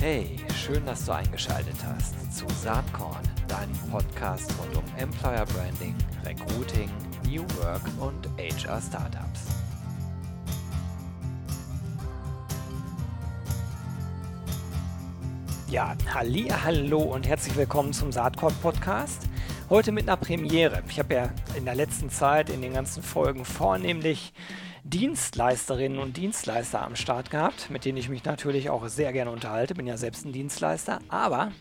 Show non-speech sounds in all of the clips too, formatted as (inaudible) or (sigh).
Hey, schön, dass du eingeschaltet hast zu Saatkorn, deinem Podcast rund um Employer Branding, Recruiting, New Work und HR Startups. Ja, halli, hallo und herzlich willkommen zum Saatkorn Podcast. Heute mit einer Premiere. Ich habe ja in der letzten Zeit in den ganzen Folgen vornehmlich Dienstleisterinnen und Dienstleister am Start gehabt, mit denen ich mich natürlich auch sehr gerne unterhalte. Bin ja selbst ein Dienstleister, aber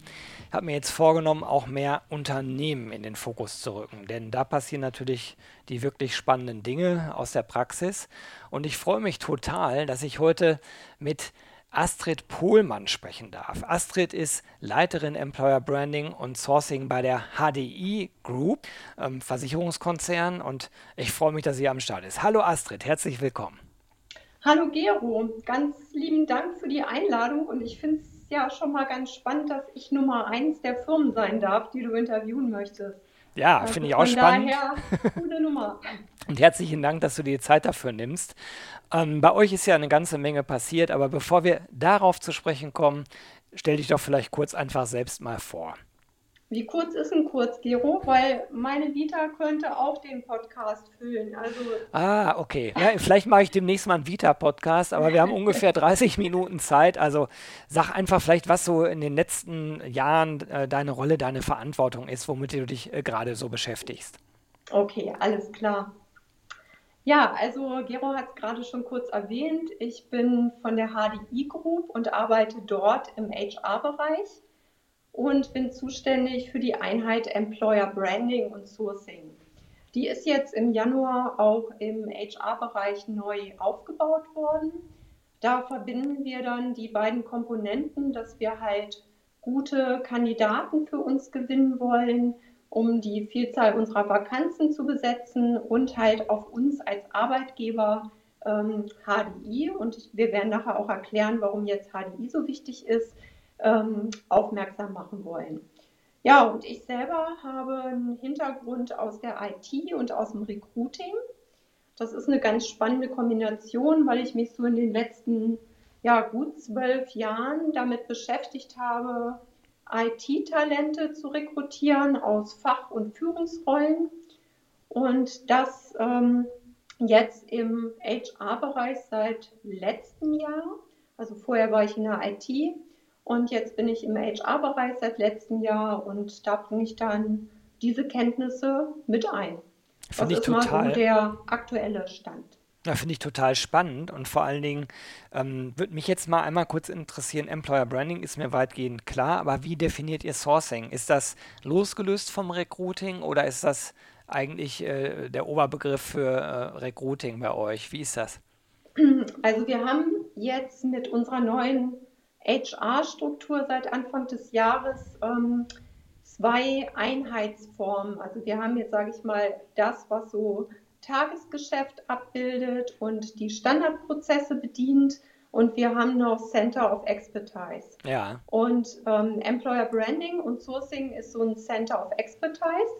habe mir jetzt vorgenommen, auch mehr Unternehmen in den Fokus zu rücken. Denn da passieren natürlich die wirklich spannenden Dinge aus der Praxis. Und ich freue mich total, dass ich heute mit Astrid Pohlmann sprechen darf. Astrid ist Leiterin Employer Branding und Sourcing bei der HDI Group, ähm, Versicherungskonzern. Und ich freue mich, dass sie am Start ist. Hallo Astrid, herzlich willkommen. Hallo Gero, ganz lieben Dank für die Einladung und ich finde es ja schon mal ganz spannend, dass ich Nummer eins der Firmen sein darf, die du interviewen möchtest. Ja, also finde ich auch spannend. Daher, (laughs) gute Nummer. Und herzlichen Dank, dass du dir Zeit dafür nimmst. Ähm, bei euch ist ja eine ganze Menge passiert, aber bevor wir darauf zu sprechen kommen, stell dich doch vielleicht kurz einfach selbst mal vor. Wie kurz ist ein kurz, Gero? Weil meine Vita könnte auch den Podcast füllen. Also ah, okay. Ja, vielleicht mache ich demnächst mal einen Vita-Podcast, aber wir haben (laughs) ungefähr 30 Minuten Zeit. Also sag einfach vielleicht, was so in den letzten Jahren äh, deine Rolle, deine Verantwortung ist, womit du dich äh, gerade so beschäftigst. Okay, alles klar. Ja, also Gero hat es gerade schon kurz erwähnt. Ich bin von der HDI Group und arbeite dort im HR-Bereich und bin zuständig für die Einheit Employer Branding und Sourcing. Die ist jetzt im Januar auch im HR-Bereich neu aufgebaut worden. Da verbinden wir dann die beiden Komponenten, dass wir halt gute Kandidaten für uns gewinnen wollen, um die Vielzahl unserer Vakanzen zu besetzen und halt auf uns als Arbeitgeber ähm, HDI, und wir werden nachher auch erklären, warum jetzt HDI so wichtig ist, ähm, aufmerksam machen wollen. Ja, und ich selber habe einen Hintergrund aus der IT und aus dem Recruiting. Das ist eine ganz spannende Kombination, weil ich mich so in den letzten ja, gut zwölf Jahren damit beschäftigt habe, IT-Talente zu rekrutieren aus Fach- und Führungsrollen und das ähm, jetzt im HR-Bereich seit letztem Jahr. Also vorher war ich in der IT und jetzt bin ich im HR-Bereich seit letztem Jahr und da bringe ich dann diese Kenntnisse mit ein. Finde ich total. So der aktuelle Stand. Ja, finde ich total spannend und vor allen Dingen ähm, würde mich jetzt mal einmal kurz interessieren, Employer Branding ist mir weitgehend klar, aber wie definiert ihr Sourcing? Ist das losgelöst vom Recruiting oder ist das eigentlich äh, der Oberbegriff für äh, Recruiting bei euch? Wie ist das? Also wir haben jetzt mit unserer neuen HR-Struktur seit Anfang des Jahres ähm, zwei Einheitsformen. Also wir haben jetzt, sage ich mal, das, was so Tagesgeschäft abbildet und die Standardprozesse bedient. Und wir haben noch Center of Expertise. Ja. Und ähm, Employer Branding und Sourcing ist so ein Center of Expertise.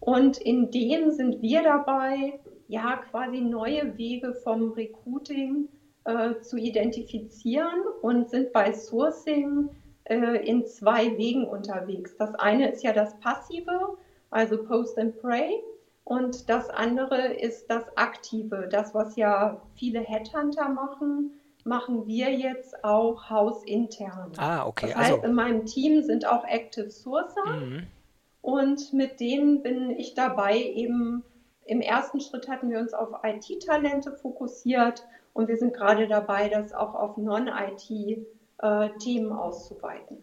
Und in dem sind wir dabei, ja, quasi neue Wege vom Recruiting äh, zu identifizieren und sind bei Sourcing äh, in zwei Wegen unterwegs. Das eine ist ja das Passive, also Post and Pray. Und das andere ist das Aktive, das, was ja viele Headhunter machen, machen wir jetzt auch hausintern. Ah, okay. Das heißt, also, in meinem Team sind auch Active Sourcer mhm. und mit denen bin ich dabei, eben im ersten Schritt hatten wir uns auf IT-Talente fokussiert und wir sind gerade dabei, das auch auf Non-IT-Themen auszuweiten.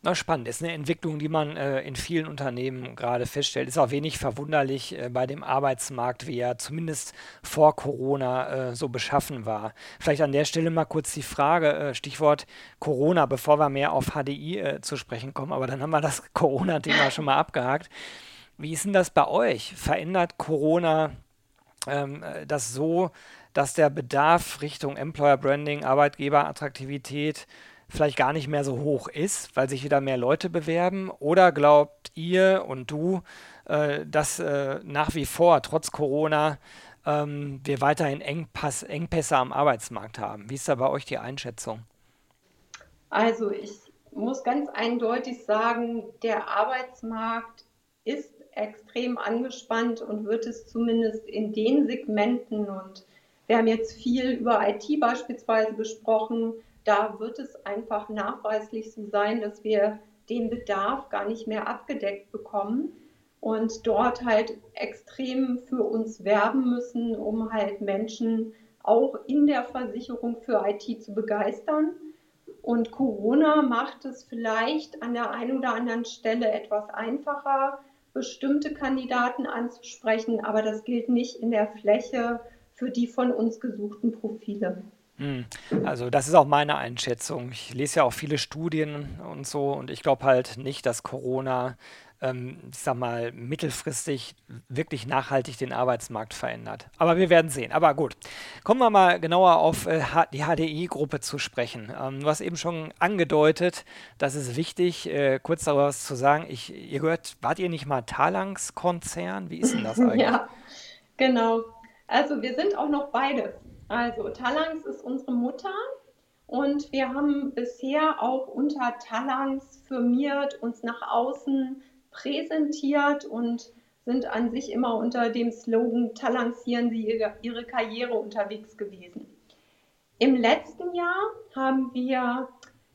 Na, spannend. Ist eine Entwicklung, die man äh, in vielen Unternehmen gerade feststellt. Ist auch wenig verwunderlich äh, bei dem Arbeitsmarkt, wie er zumindest vor Corona äh, so beschaffen war. Vielleicht an der Stelle mal kurz die Frage, äh, Stichwort Corona, bevor wir mehr auf HDI äh, zu sprechen kommen. Aber dann haben wir das (laughs) Corona-Thema schon mal abgehakt. Wie ist denn das bei euch? Verändert Corona ähm, äh, das so, dass der Bedarf Richtung Employer Branding, Arbeitgeberattraktivität vielleicht gar nicht mehr so hoch ist, weil sich wieder mehr Leute bewerben? Oder glaubt ihr und du, äh, dass äh, nach wie vor, trotz Corona, ähm, wir weiterhin Engpass, Engpässe am Arbeitsmarkt haben? Wie ist da bei euch die Einschätzung? Also ich muss ganz eindeutig sagen, der Arbeitsmarkt ist extrem angespannt und wird es zumindest in den Segmenten und wir haben jetzt viel über IT beispielsweise gesprochen, da wird es einfach nachweislich so sein, dass wir den Bedarf gar nicht mehr abgedeckt bekommen und dort halt extrem für uns werben müssen, um halt Menschen auch in der Versicherung für IT zu begeistern. Und Corona macht es vielleicht an der einen oder anderen Stelle etwas einfacher, bestimmte Kandidaten anzusprechen, aber das gilt nicht in der Fläche für die von uns gesuchten Profile. Hm. Also das ist auch meine Einschätzung. Ich lese ja auch viele Studien und so und ich glaube halt nicht, dass Corona, ähm, ich sag mal, mittelfristig wirklich nachhaltig den Arbeitsmarkt verändert. Aber wir werden sehen. Aber gut, kommen wir mal genauer auf äh, die HDI-Gruppe zu sprechen. Ähm, du hast eben schon angedeutet, das ist wichtig, äh, kurz darüber was zu sagen. Ich, ihr gehört, wart ihr nicht mal Talangs-Konzern? Wie ist denn das (laughs) eigentlich? Ja, genau. Also wir sind auch noch beides. Also Talangs ist unsere Mutter und wir haben bisher auch unter Talangs firmiert, uns nach außen präsentiert und sind an sich immer unter dem Slogan Talancieren Sie ihre, ihre Karriere unterwegs gewesen. Im letzten Jahr haben wir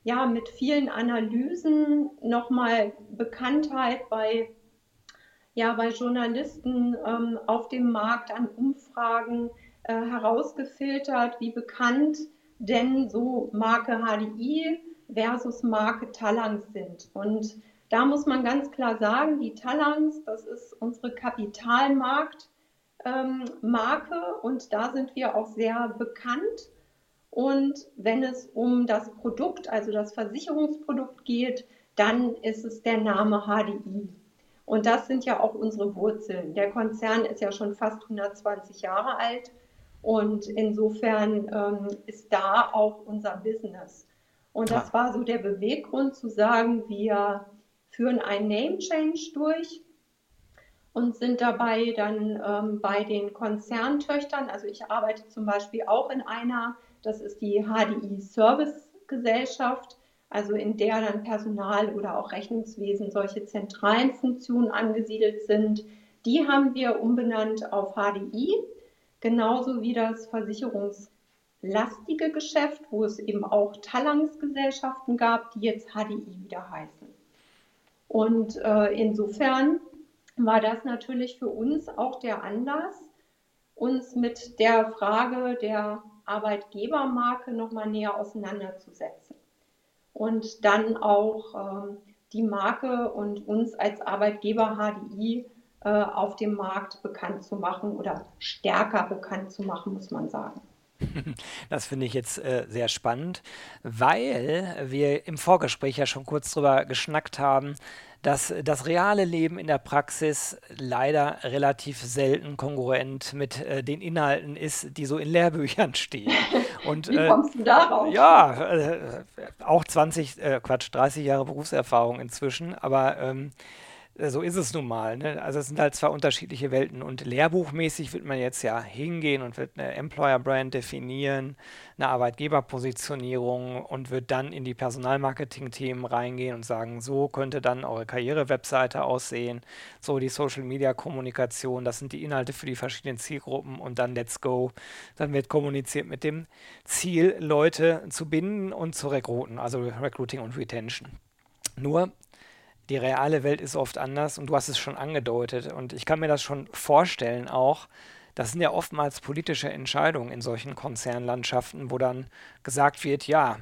ja mit vielen Analysen nochmal Bekanntheit bei, ja, bei Journalisten ähm, auf dem Markt an Umfragen äh, herausgefiltert, wie bekannt denn so Marke HDI versus Marke Talangs sind. Und da muss man ganz klar sagen, die Talangs, das ist unsere Kapitalmarktmarke ähm, und da sind wir auch sehr bekannt. Und wenn es um das Produkt, also das Versicherungsprodukt geht, dann ist es der Name HDI. Und das sind ja auch unsere Wurzeln. Der Konzern ist ja schon fast 120 Jahre alt und insofern ähm, ist da auch unser Business. Und das war so der Beweggrund zu sagen, wir führen einen Name Change durch und sind dabei dann ähm, bei den Konzerntöchtern. Also ich arbeite zum Beispiel auch in einer, das ist die HDI Service Gesellschaft, also in der dann Personal oder auch Rechnungswesen solche zentralen Funktionen angesiedelt sind. Die haben wir umbenannt auf HDI genauso wie das versicherungslastige Geschäft, wo es eben auch Talangs-Gesellschaften gab, die jetzt HDI wieder heißen. Und äh, insofern war das natürlich für uns auch der Anlass, uns mit der Frage der Arbeitgebermarke nochmal näher auseinanderzusetzen. Und dann auch äh, die Marke und uns als Arbeitgeber HDI äh, auf dem Markt bekannt zu machen oder stärker bekannt zu machen, muss man sagen. (laughs) Das finde ich jetzt äh, sehr spannend, weil wir im Vorgespräch ja schon kurz drüber geschnackt haben, dass das reale Leben in der Praxis leider relativ selten konkurrent mit äh, den Inhalten ist, die so in Lehrbüchern stehen. (laughs) Und, Wie äh, kommst du darauf? Ja, äh, auch 20, äh, Quatsch, 30 Jahre Berufserfahrung inzwischen, aber ähm, äh, so ist es nun mal. Ne? Also es sind halt zwei unterschiedliche Welten. Und lehrbuchmäßig wird man jetzt ja hingehen und wird eine Employer-Brand definieren, eine Arbeitgeberpositionierung und wird dann in die Personalmarketing-Themen reingehen und sagen, so könnte dann eure Karriere-Webseite aussehen, so die Social-Media-Kommunikation, das sind die Inhalte für die verschiedenen Zielgruppen und dann let's go. Dann wird kommuniziert mit dem Ziel, Leute zu binden und zu rekruten, also Recruiting und Retention. Nur die reale Welt ist oft anders und du hast es schon angedeutet. Und ich kann mir das schon vorstellen auch. Das sind ja oftmals politische Entscheidungen in solchen Konzernlandschaften, wo dann gesagt wird, ja,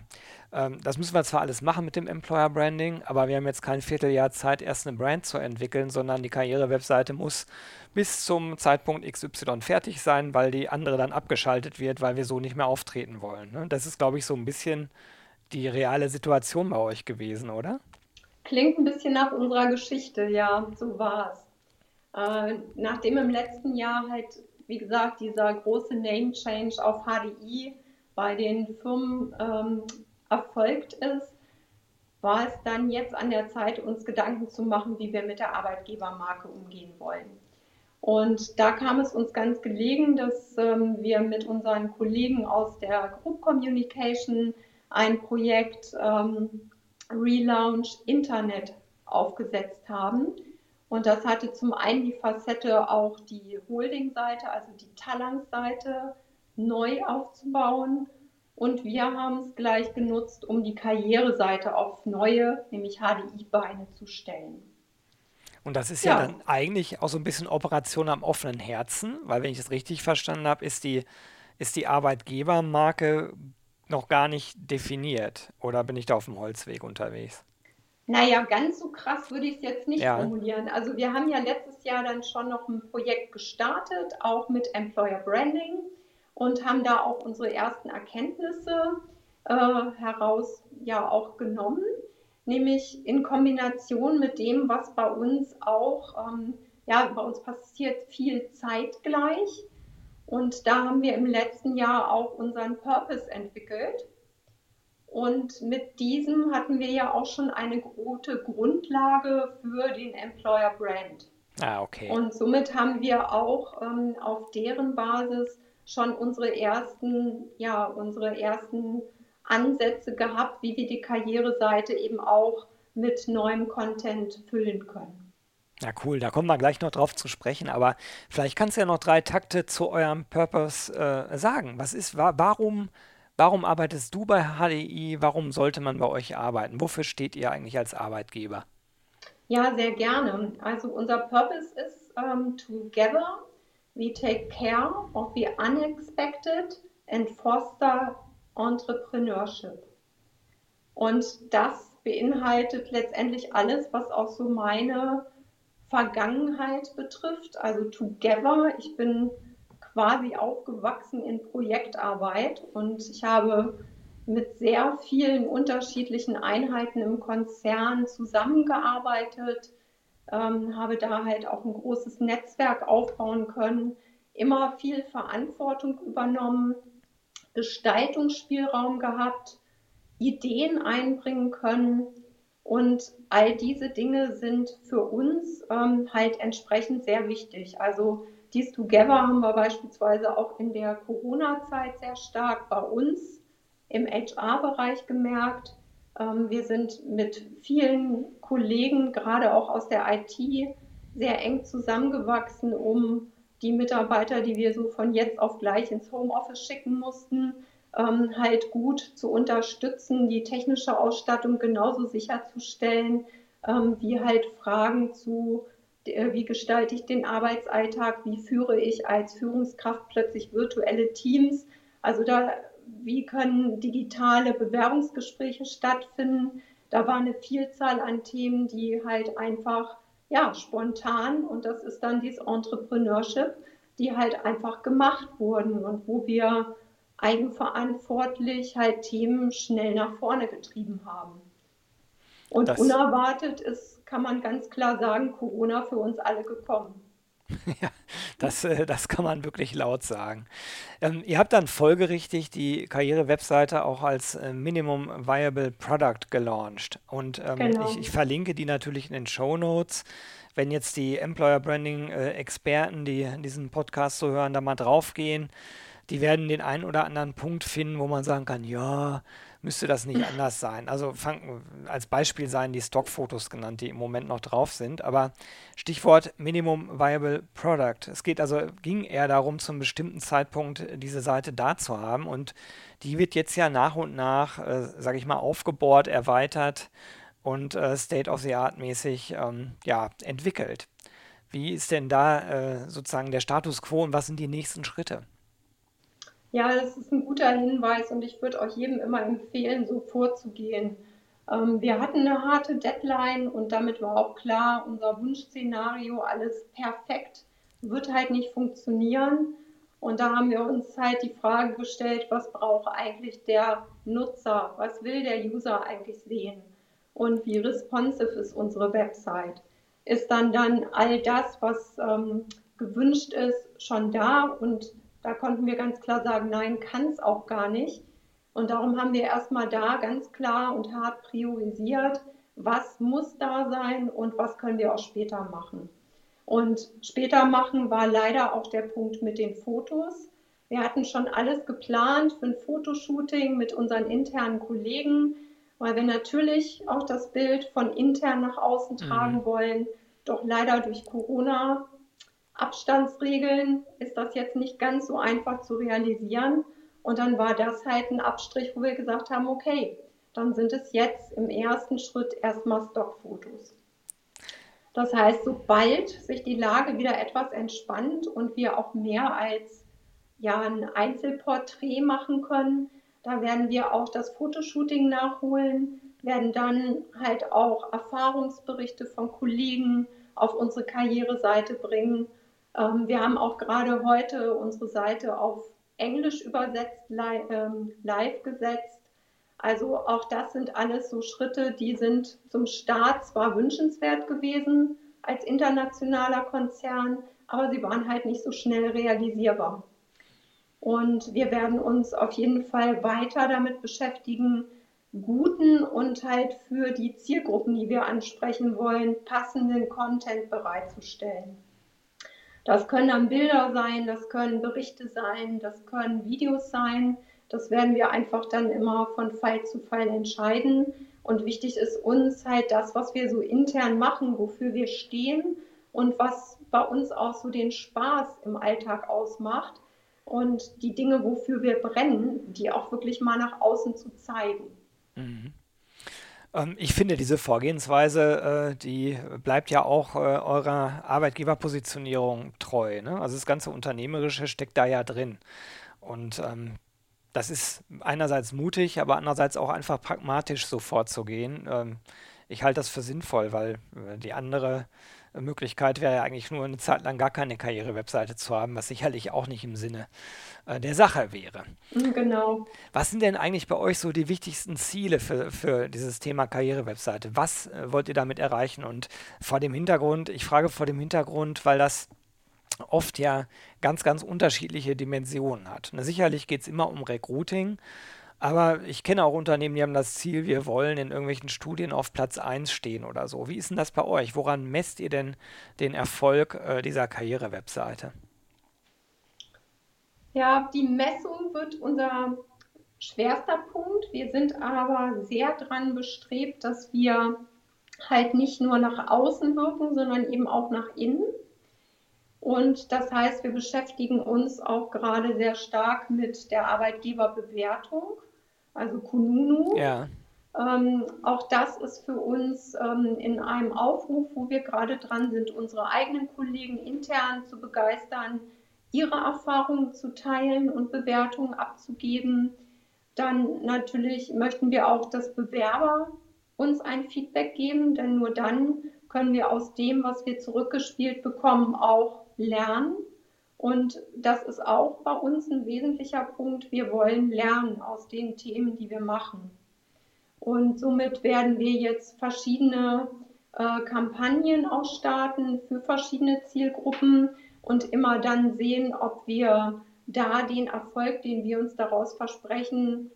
ähm, das müssen wir zwar alles machen mit dem Employer Branding, aber wir haben jetzt kein Vierteljahr Zeit, erst eine Brand zu entwickeln, sondern die Karrierewebseite muss bis zum Zeitpunkt XY fertig sein, weil die andere dann abgeschaltet wird, weil wir so nicht mehr auftreten wollen. Ne? Das ist, glaube ich, so ein bisschen die reale Situation bei euch gewesen, oder? Klingt ein bisschen nach unserer Geschichte, ja, so war es. Äh, nachdem im letzten Jahr halt, wie gesagt, dieser große Name Change auf HDI bei den Firmen ähm, erfolgt ist, war es dann jetzt an der Zeit, uns Gedanken zu machen, wie wir mit der Arbeitgebermarke umgehen wollen. Und da kam es uns ganz gelegen, dass ähm, wir mit unseren Kollegen aus der Group Communication ein Projekt ähm, Relaunch Internet aufgesetzt haben. Und das hatte zum einen die Facette, auch die Holding-Seite, also die Talang-Seite neu aufzubauen. Und wir haben es gleich genutzt, um die Karriereseite auf neue, nämlich HDI-Beine zu stellen. Und das ist ja. ja. dann eigentlich auch so ein bisschen Operation am offenen Herzen, weil wenn ich es richtig verstanden habe, ist die, ist die Arbeitgebermarke noch gar nicht definiert. Oder bin ich da auf dem Holzweg unterwegs? Naja, ganz so krass würde ich es jetzt nicht ja. formulieren. Also wir haben ja letztes Jahr dann schon noch ein Projekt gestartet, auch mit Employer Branding und haben da auch unsere ersten Erkenntnisse äh, heraus ja auch genommen, nämlich in Kombination mit dem, was bei uns auch, ähm, ja, bei uns passiert viel zeitgleich. Und da haben wir im letzten Jahr auch unseren Purpose entwickelt. Und mit diesem hatten wir ja auch schon eine gute Grundlage für den Employer Brand. Ah, okay. Und somit haben wir auch ähm, auf deren Basis schon unsere ersten, ja, unsere ersten Ansätze gehabt, wie wir die Karriereseite eben auch mit neuem Content füllen können. Ja, cool, da kommen wir gleich noch drauf zu sprechen, aber vielleicht kannst du ja noch drei Takte zu eurem Purpose äh, sagen. Was ist, wa warum Warum arbeitest du bei HDI? Warum sollte man bei euch arbeiten? Wofür steht ihr eigentlich als Arbeitgeber? Ja, sehr gerne. Also unser Purpose ist um, ähm, Together we take care of the unexpected and foster entrepreneurship. Und das beinhaltet letztendlich alles, was auch so meine Vergangenheit betrifft. Also Together, ich bin quasi aufgewachsen in Projektarbeit und ich habe mit sehr vielen unterschiedlichen Einheiten im Konzern zusammengearbeitet, ähm, habe da halt auch ein großes Netzwerk aufbauen können, immer viel Verantwortung übernommen, Gestaltungsspielraum gehabt, Ideen einbringen können und all diese Dinge sind für uns ähm, halt entsprechend sehr wichtig. Also dies Together haben wir beispielsweise auch in der Corona-Zeit sehr stark bei uns im HR-Bereich gemerkt. Ähm, wir sind mit vielen Kollegen, gerade auch aus der IT, sehr eng zusammengewachsen, um die Mitarbeiter, die wir so von jetzt auf gleich ins Homeoffice schicken mussten, ähm, halt gut zu unterstützen, die technische Ausstattung genauso sicherzustellen, ähm, wie halt Fragen zu äh, wie gestalte ich den Arbeitsalltag, wie führe ich als Führungskraft plötzlich virtuelle Teams. Also da, wie können digitale Bewerbungsgespräche stattfinden. Da war eine Vielzahl an Themen, die halt einfach ja, spontan und das ist dann dieses Entrepreneurship, die halt einfach gemacht wurden und wo wir eigenverantwortlich halt Themen schnell nach vorne getrieben haben. Und das unerwartet ist kann man ganz klar sagen, Corona für uns alle gekommen. (laughs) Ja, das, äh, das kann man wirklich laut sagen. Ähm, ihr habt dann folgerichtig die Karriere-Webseite auch als äh, Minimum Viable Product gelauncht. Und ähm, genau. ich, ich, verlinke die natürlich in den Show Notes. Wenn jetzt die Employer Branding-Experten, äh, die diesen Podcast so hören, da mal draufgehen, die werden den einen oder anderen Punkt finden, wo man sagen kann, ja, müsste das nicht anders sein. Also fang, als Beispiel seien die Stockfotos genannt, die im Moment noch drauf sind. Aber Stichwort Minimum Viable Product. Es geht also, ging eher darum, zum bestimmten Zeitpunkt diese Seite da zu haben. Und die wird jetzt ja nach und nach, äh, sage ich mal, aufgebohrt, erweitert und äh, State-of-the-Art-mäßig ähm, ja, entwickelt. Wie ist denn da äh, sozusagen der Status quo und was sind die nächsten Schritte? Ja, das ist ein guter Hinweis und ich würde euch jedem immer empfehlen, so vorzugehen. Ähm, wir hatten eine harte Deadline und damit war auch klar, unser Wunschszenario, alles perfekt, wird halt nicht funktionieren. Und da haben wir uns halt die Frage gestellt, was braucht eigentlich der Nutzer? Was will der User eigentlich sehen? Und wie responsive ist unsere Website? Ist dann dann all das, was ähm, gewünscht ist, schon da und da konnten wir ganz klar sagen, nein, kann es auch gar nicht. Und darum haben wir erstmal da ganz klar und hart priorisiert, was muss da sein und was können wir auch später machen. Und später machen war leider auch der Punkt mit den Fotos. Wir hatten schon alles geplant für ein Fotoshooting mit unseren internen Kollegen, weil wir natürlich auch das Bild von intern nach außen mhm. tragen wollen. Doch leider durch Corona Abstandsregeln ist das jetzt nicht ganz so einfach zu realisieren. Und dann war das halt ein Abstrich, wo wir gesagt haben, okay, dann sind es jetzt im ersten Schritt erstmal Stockfotos. Das heißt, sobald sich die Lage wieder etwas entspannt und wir auch mehr als ja, ein Einzelporträt machen können, da werden wir auch das Fotoshooting nachholen, werden dann halt auch Erfahrungsberichte von Kollegen auf unsere Karriereseite bringen. Ähm, wir haben auch gerade heute unsere Seite auf Englisch übersetzt, ähm, live gesetzt. Also auch das sind alles so Schritte, die sind zum Start zwar wünschenswert gewesen als internationaler Konzern, aber sie waren halt nicht so schnell realisierbar. Und wir werden uns auf jeden Fall weiter damit beschäftigen, guten und halt für die Zielgruppen, die wir ansprechen wollen, passenden Content bereitzustellen. Das können dann Bilder sein, das können Berichte sein, das können Videos sein. Das werden wir einfach dann immer von Fall zu Fall entscheiden. Und wichtig ist uns halt das, was wir so intern machen, wofür wir stehen und was bei uns auch so den Spaß im Alltag ausmacht und die Dinge, wofür wir brennen, die auch wirklich mal nach außen zu zeigen. Mhm. Ähm, ich finde diese Vorgehensweise, äh, die bleibt ja auch äh, eurer Arbeitgeberpositionierung treu. Ne? Also das ganze Unternehmerische steckt da ja drin. Und ähm, das ist einerseits mutig, aber andererseits auch einfach pragmatisch so vorzugehen. Ähm, ich halte das für sinnvoll, weil äh, die andere Möglichkeit wäre ja eigentlich nur eine Zeit lang gar keine Karriere-Webseite zu haben, was sicherlich auch nicht im Sinne äh, der Sache wäre. Mhm, genau. Was sind denn eigentlich bei euch so die wichtigsten Ziele für, für dieses Thema Karriere-Webseite? Was äh, wollt ihr damit erreichen? Und vor dem Hintergrund, ich frage vor dem Hintergrund, weil das oft ja ganz, ganz unterschiedliche Dimensionen hat. Na, sicherlich geht es immer um Recruiting, aber ich kenne auch Unternehmen, die haben das Ziel, wir wollen in irgendwelchen Studien auf Platz 1 stehen oder so. Wie ist denn das bei euch? Woran messt ihr denn den Erfolg äh, dieser Karriere-Webseite? Ja, die Messung wird unser schwerster Punkt. Wir sind aber sehr daran bestrebt, dass wir halt nicht nur nach außen wirken, sondern eben auch nach innen. Und das heißt, wir beschäftigen uns auch gerade sehr stark mit der Arbeitgeberbewertung, also Kununu. Ja. Ähm, auch das ist für uns ähm, in einem Aufruf, wo wir gerade dran sind, unsere eigenen Kollegen intern zu begeistern, ihre Erfahrungen zu teilen und Bewertungen abzugeben. Dann natürlich möchten wir auch, dass Bewerber uns ein Feedback geben, denn nur dann können wir aus dem, was wir zurückgespielt bekommen, auch lernen. Und das ist auch bei uns ein wesentlicher Punkt. Wir wollen lernen aus den Themen, die wir machen. Und somit werden wir jetzt verschiedene äh, Kampagnen auch starten für verschiedene Zielgruppen und immer dann sehen, ob wir da den Erfolg, den wir uns daraus versprechen,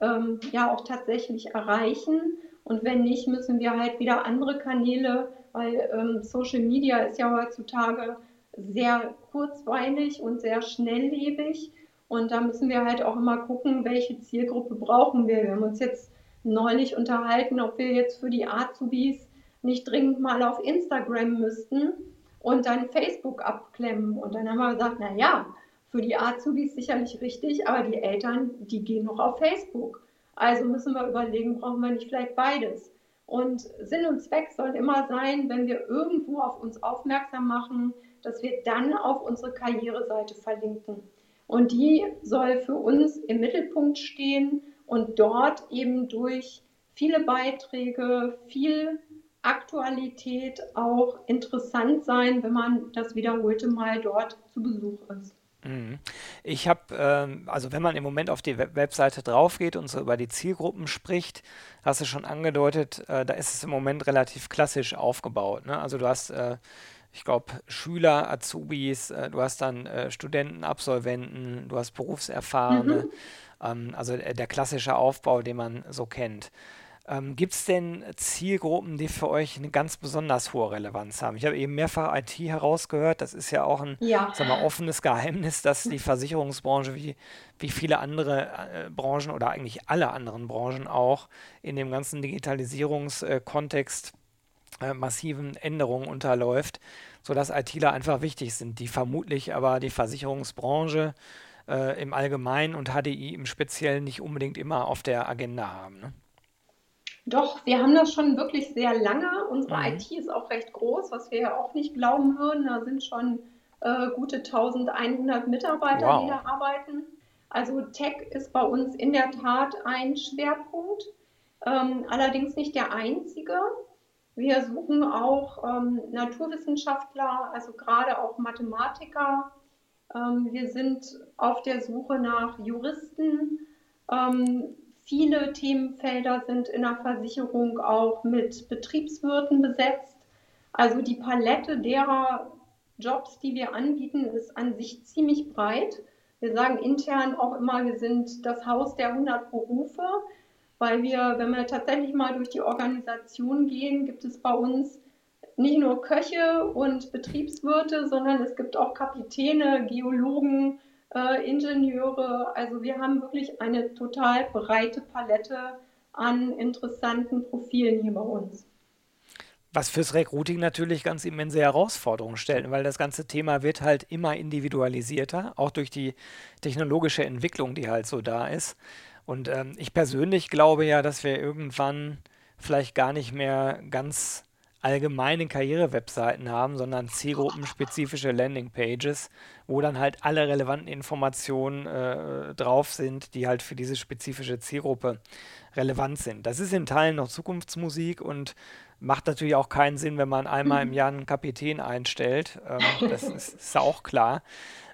ähm, ja auch tatsächlich erreichen. Und wenn nicht, müssen wir halt wieder andere Kanäle, weil ähm, Social Media ist ja heutzutage sehr kurzweilig und sehr schnelllebig. Und da müssen wir halt auch immer gucken, welche Zielgruppe brauchen wir. Wir haben uns jetzt neulich unterhalten, ob wir jetzt für die Azubis nicht dringend mal auf Instagram müssten und dann Facebook abklemmen. Und dann haben wir gesagt, na ja, für die Azubis sicherlich richtig, aber die Eltern, die gehen noch auf Facebook. Also müssen wir überlegen, brauchen wir nicht vielleicht beides. Und Sinn und Zweck soll immer sein, wenn wir irgendwo auf uns aufmerksam machen, dass wir dann auf unsere Karriereseite verlinken. Und die soll für uns im Mittelpunkt stehen und dort eben durch viele Beiträge, viel Aktualität auch interessant sein, wenn man das wiederholte Mal dort zu Besuch ist. Mhm. Ich habe, ähm, also wenn man im Moment auf die Webseite drauf geht und so über die Zielgruppen spricht, hast du schon angedeutet, äh, da ist es im Moment relativ klassisch aufgebaut. Ne? Also du hast äh, ich glaube, Schüler, Azubis, äh, du hast dann äh, Studenten, Absolventen, du hast Berufserfahrene, mhm. ähm, also der, der, klassische Aufbau, den man so kennt. Ähm, Gibt es denn Zielgruppen, die für euch eine ganz besonders hohe Relevanz haben? Ich habe eben mehrfach IT herausgehört. Das ist ja auch ein Ja. sag mal, offenes Geheimnis, dass die Versicherungsbranche wie, wie viele andere äh, Branchen oder eigentlich alle anderen Branchen auch in dem ganzen Digitalisierungskontext äh, massiven Änderungen unterläuft, sodass ITler einfach wichtig sind, die vermutlich aber die Versicherungsbranche äh, im Allgemeinen und HDI im Speziellen nicht unbedingt immer auf der Agenda haben. Ne? Doch, wir haben das schon wirklich sehr lange. Unsere Mhm. IT ist auch recht groß, was wir ja auch nicht glauben würden. Da sind schon äh, gute 1100 Mitarbeiter, die da Wow. arbeiten. Also Tech ist bei uns in der Tat ein Schwerpunkt, ähm, allerdings nicht der einzige. Wir suchen auch ähm, Naturwissenschaftler, also gerade auch Mathematiker. Ähm, wir sind auf der Suche nach Juristen. Ähm, viele Themenfelder sind in der Versicherung auch mit Betriebswirten besetzt. Also die Palette derer Jobs, die wir anbieten, ist an sich ziemlich breit. Wir sagen intern auch immer, wir sind das Haus der 100 Berufe, weil wir, wenn wir tatsächlich mal durch die Organisation gehen, gibt es bei uns nicht nur Köche und Betriebswirte, sondern es gibt auch Kapitäne, Geologen, äh, Ingenieure. Also wir haben wirklich eine total breite Palette an interessanten Profilen hier bei uns. Was fürs Recruiting natürlich ganz immense Herausforderungen stellt, weil das ganze Thema wird halt immer individualisierter, auch durch die technologische Entwicklung, die halt so da ist. Und ähm, ich persönlich glaube ja, dass wir irgendwann vielleicht gar nicht mehr ganz allgemeine Karrierewebseiten haben, sondern zielgruppenspezifische Landingpages, wo dann halt alle relevanten Informationen äh, drauf sind, die halt für diese spezifische Zielgruppe relevant sind. Das ist in Teilen noch Zukunftsmusik und macht natürlich auch keinen Sinn, wenn man einmal im Mhm. Jahr einen Kapitän einstellt. Ähm, das ist, ist auch klar.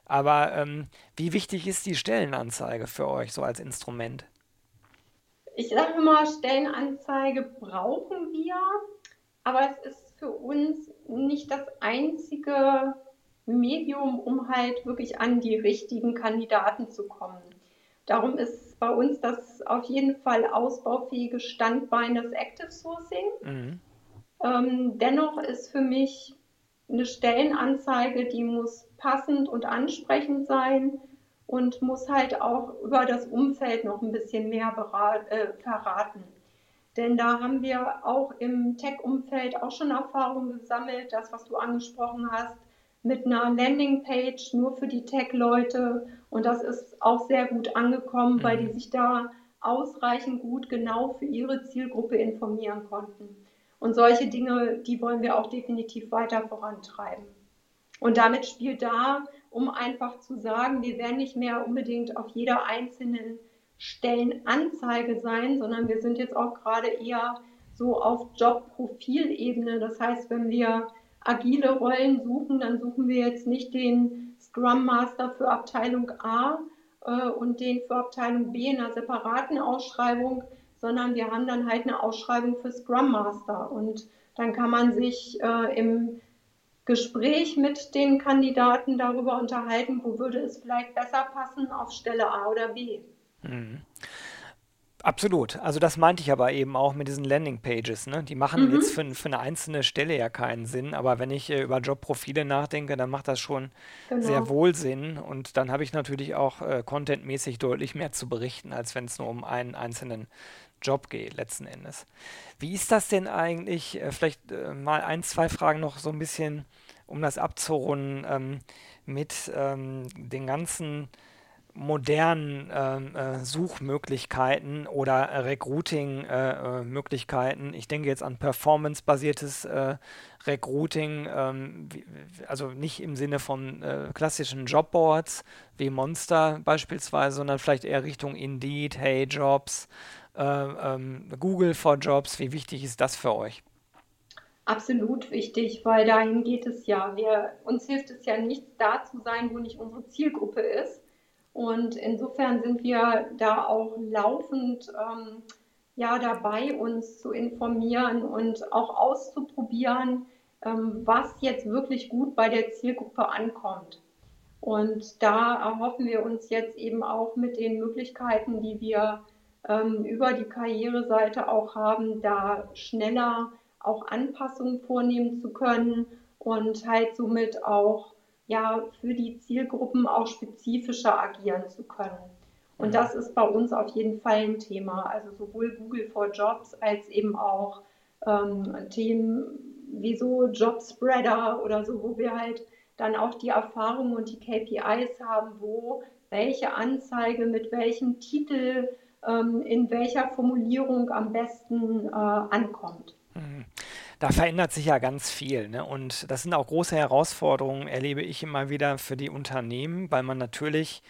Aber ähm, wie wichtig ist die Stellenanzeige für euch so als Instrument? Ich sage mal, Stellenanzeige brauchen wir, aber es ist für uns nicht das einzige Medium, um halt wirklich an die richtigen Kandidaten zu kommen. Darum ist bei uns das auf jeden Fall ausbaufähige Standbein das Active Sourcing. Mhm. Ähm, dennoch ist für mich eine Stellenanzeige, die muss passend und ansprechend sein und muss halt auch über das Umfeld noch ein bisschen mehr berat, äh, verraten. Denn da haben wir auch im Tech-Umfeld auch schon Erfahrungen gesammelt, das, was du angesprochen hast, mit einer Landingpage nur für die Tech-Leute. Und das ist auch sehr gut angekommen, weil die Mhm. sich da ausreichend gut genau für ihre Zielgruppe informieren konnten. Und solche Dinge, die wollen wir auch definitiv weiter vorantreiben. Und damit spielt da, um einfach zu sagen, wir werden nicht mehr unbedingt auf jeder einzelnen Stellenanzeige sein, sondern wir sind jetzt auch gerade eher so auf Jobprofilebene. Das heißt, wenn wir agile Rollen suchen, dann suchen wir jetzt nicht den Scrum Master für Abteilung A äh, und den für Abteilung B in einer separaten Ausschreibung, sondern wir haben dann halt eine Ausschreibung für Scrum Master. Und dann kann man sich äh, im Gespräch mit den Kandidaten darüber unterhalten, wo würde es vielleicht besser passen auf Stelle A oder B. Mhm. Absolut. Also das meinte ich aber eben auch mit diesen Landingpages, ne? Die machen jetzt Mhm, für, für eine einzelne Stelle ja keinen Sinn, aber wenn ich äh, über Jobprofile nachdenke, dann macht das schon sehr genau. wohl Sinn und dann habe ich natürlich auch äh, contentmäßig deutlich mehr zu berichten, als wenn es nur um einen einzelnen Job geht, letzten Endes. Wie ist das denn eigentlich? Äh, vielleicht äh, mal ein, zwei Fragen noch so ein bisschen, um das abzurunden, ähm, mit ähm, den ganzen modernen ähm, äh, Suchmöglichkeiten oder äh, Recruiting-Möglichkeiten. ich denke jetzt an performance-basiertes äh, Recruiting, ähm, wie, also nicht im Sinne von äh, klassischen Jobboards wie Monster beispielsweise, sondern vielleicht eher Richtung Indeed, Hey Jobs, äh, Google for Jobs. Wie wichtig ist das für euch? Absolut wichtig, weil dahin geht es ja. Wir, uns hilft es ja nichts, da zu sein, wo nicht unsere Zielgruppe ist. Und insofern sind wir da auch laufend ähm, ja dabei, uns zu informieren und auch auszuprobieren, ähm, was jetzt wirklich gut bei der Zielgruppe ankommt. Und da erhoffen wir uns jetzt eben auch mit den Möglichkeiten, die wir ähm, über die Karriereseite auch haben, da schneller auch Anpassungen vornehmen zu können und halt somit auch ja für die Zielgruppen auch spezifischer agieren zu können. Und mhm. das ist bei uns auf jeden Fall ein Thema. Also sowohl Google for Jobs als eben auch ähm, Themen wie so Jobspreader oder so, wo wir halt dann auch die Erfahrungen und die KPIs haben, wo welche Anzeige mit welchem Titel in welcher Formulierung am besten äh, ankommt. Mhm. Da verändert sich ja ganz viel. Ne? Und das sind auch große Herausforderungen, erlebe ich immer wieder für die Unternehmen, weil man natürlich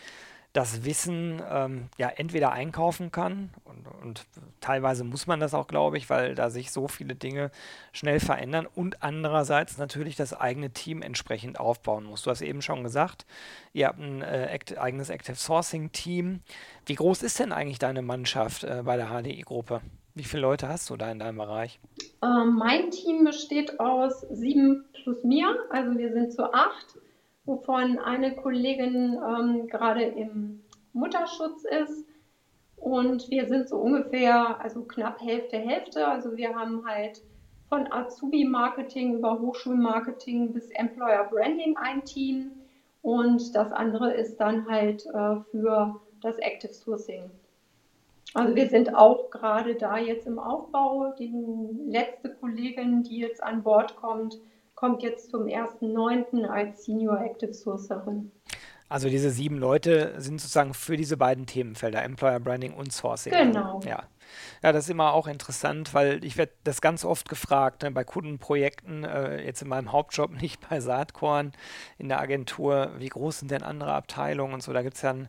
das Wissen ähm, ja entweder einkaufen kann und, und, teilweise muss man das auch, glaube ich, weil da sich so viele Dinge schnell verändern und andererseits natürlich das eigene Team entsprechend aufbauen muss. Du hast eben schon gesagt, ihr habt ein äh, act eigenes Active Sourcing Team. Wie groß ist denn eigentlich deine Mannschaft äh, bei der HDI-Gruppe? Wie viele Leute hast du da in deinem Bereich? Ähm, mein Team besteht aus sieben plus mir, also wir sind zu acht wovon eine Kollegin ähm, gerade im Mutterschutz ist. Und wir sind so ungefähr, also knapp Hälfte, Hälfte. Also wir haben halt von Azubi-Marketing über Hochschulmarketing bis Employer Branding ein Team. Und das andere ist dann halt äh, für das Active Sourcing. Also wir sind auch gerade da jetzt im Aufbau. Die letzte Kollegin, die jetzt an Bord kommt, kommt jetzt zum 1.9. als Senior Active Sourcerin. Also diese sieben Leute sind sozusagen für diese beiden Themenfelder, Employer Branding und Sourcing. Genau. Ja. Ja, das ist immer auch interessant, weil ich werde das ganz oft gefragt, ne, bei Kundenprojekten, äh, jetzt in meinem Hauptjob, (laughs) nicht bei Saatkorn in der Agentur, wie groß sind denn andere Abteilungen und so. Da gibt es ja einen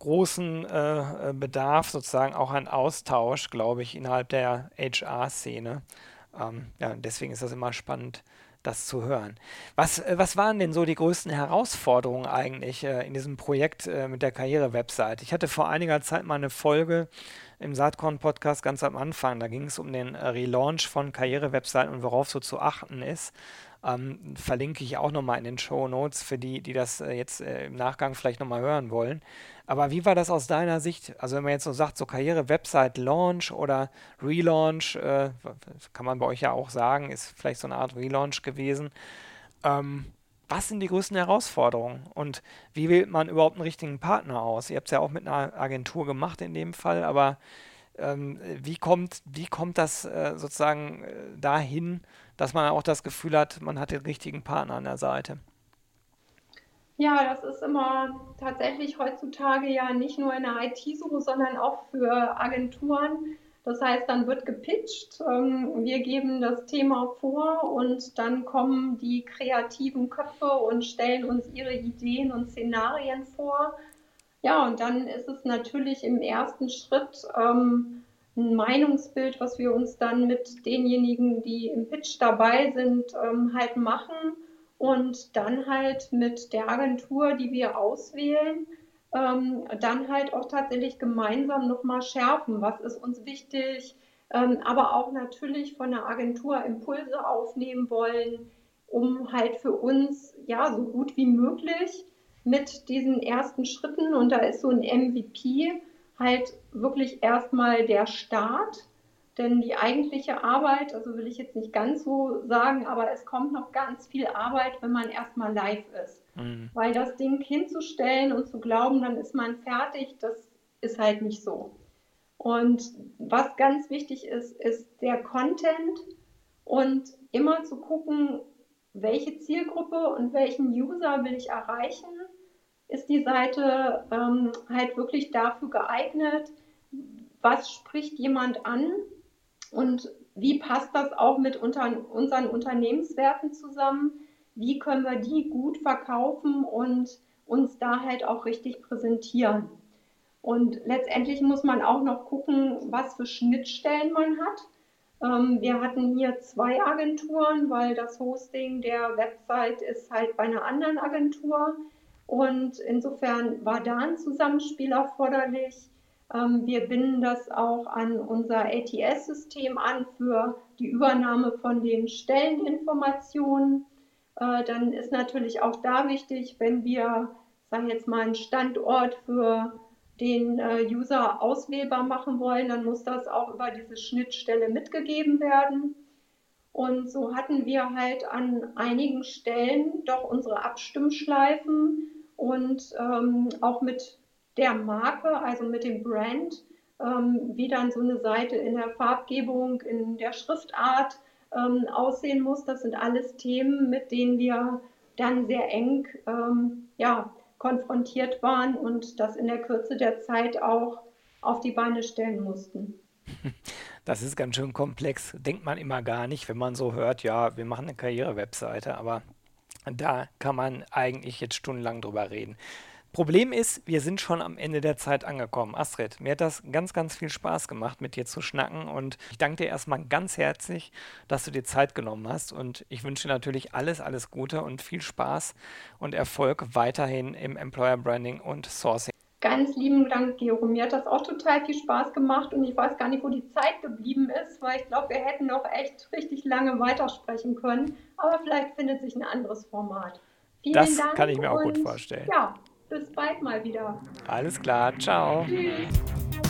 großen äh, äh, Bedarf sozusagen auch an Austausch, glaube ich, innerhalb der HR-Szene. Ähm, ja, deswegen ist das immer spannend, das zu hören. Was, äh, was waren denn so die größten Herausforderungen eigentlich äh, in diesem Projekt äh, mit der Karriere-Website? Ich hatte vor einiger Zeit mal eine Folge im Saatkorn-Podcast ganz am Anfang. Da ging es um den äh, Relaunch von Karriere-Webseiten und worauf so zu achten ist. Ähm, verlinke ich auch nochmal in den Show Notes für die, die das äh, jetzt äh, im Nachgang vielleicht nochmal hören wollen. Aber wie war das aus deiner Sicht? Also wenn man jetzt so sagt, so Karriere, Website, Launch oder Relaunch, äh, kann man bei euch ja auch sagen, ist vielleicht so eine Art Relaunch gewesen. Ähm, was sind die größten Herausforderungen und wie wählt man überhaupt einen richtigen Partner aus? Ihr habt es ja auch mit einer Agentur gemacht in dem Fall, aber ähm, wie, kommt, wie kommt das äh, sozusagen äh, dahin, dass man auch das Gefühl hat, man hat den richtigen Partner an der Seite. Ja, das ist immer tatsächlich heutzutage ja nicht nur in der IT so, sondern auch für Agenturen. Das heißt, dann wird gepitcht, ähm, wir geben das Thema vor und dann kommen die kreativen Köpfe und stellen uns ihre Ideen und Szenarien vor. Ja, und dann ist es natürlich im ersten Schritt ähm, ein Meinungsbild, was wir uns dann mit denjenigen, die im Pitch dabei sind, ähm, halt machen und dann halt mit der Agentur, die wir auswählen, ähm, dann halt auch tatsächlich gemeinsam nochmal schärfen, was ist uns wichtig, ähm, aber auch natürlich von der Agentur Impulse aufnehmen wollen, um halt für uns ja so gut wie möglich mit diesen ersten Schritten. Und da ist so ein MVP halt wirklich erstmal der Start. Denn die eigentliche Arbeit, also will ich jetzt nicht ganz so sagen, aber es kommt noch ganz viel Arbeit, wenn man erstmal live ist. Mhm. Weil das Ding hinzustellen und zu glauben, dann ist man fertig, das ist halt nicht so. Und was ganz wichtig ist, ist der Content und immer zu gucken, welche Zielgruppe und welchen User will ich erreichen ist die Seite ähm, halt wirklich dafür geeignet, was spricht jemand an und wie passt das auch mit unter, unseren Unternehmenswerten zusammen? Wie können wir die gut verkaufen und uns da halt auch richtig präsentieren? Und letztendlich muss man auch noch gucken, was für Schnittstellen man hat. Ähm, wir hatten hier zwei Agenturen, weil das Hosting der Website ist halt bei einer anderen Agentur. Und insofern war da ein Zusammenspiel erforderlich. Ähm, wir binden das auch an unser ATS-System an für die Übernahme von den Stelleninformationen. Äh, dann ist natürlich auch da wichtig, wenn wir, sagen jetzt mal, einen Standort für den äh, User auswählbar machen wollen, dann muss das auch über diese Schnittstelle mitgegeben werden. Und so hatten wir halt an einigen Stellen doch unsere Abstimmschleifen und ähm, auch mit der Marke, also mit dem Brand, ähm, wie dann so eine Seite in der Farbgebung, in der Schriftart ähm, aussehen muss. Das sind alles Themen, mit denen wir dann sehr eng ähm, ja, konfrontiert waren und das in der Kürze der Zeit auch auf die Beine stellen mussten. (laughs) Das ist ganz schön komplex. Denkt man immer gar nicht, wenn man so hört, ja, wir machen eine Karriere-Webseite, aber da kann man eigentlich jetzt stundenlang drüber reden. Problem ist, wir sind schon am Ende der Zeit angekommen. Astrid, mir hat das ganz, ganz viel Spaß gemacht, mit dir zu schnacken und ich danke dir erstmal ganz herzlich, dass du dir Zeit genommen hast und ich wünsche natürlich alles, alles Gute und viel Spaß und Erfolg weiterhin im Employer Branding und Sourcing. Ganz lieben Dank, Gero. Mir hat das auch total viel Spaß gemacht und ich weiß gar nicht, wo die Zeit geblieben ist, weil ich glaube, wir hätten noch echt richtig lange weitersprechen können. Aber vielleicht findet sich ein anderes Format. Vielen das Dank kann ich mir auch gut vorstellen. Ja, bis bald mal wieder. Alles klar. Ciao. Tschüss.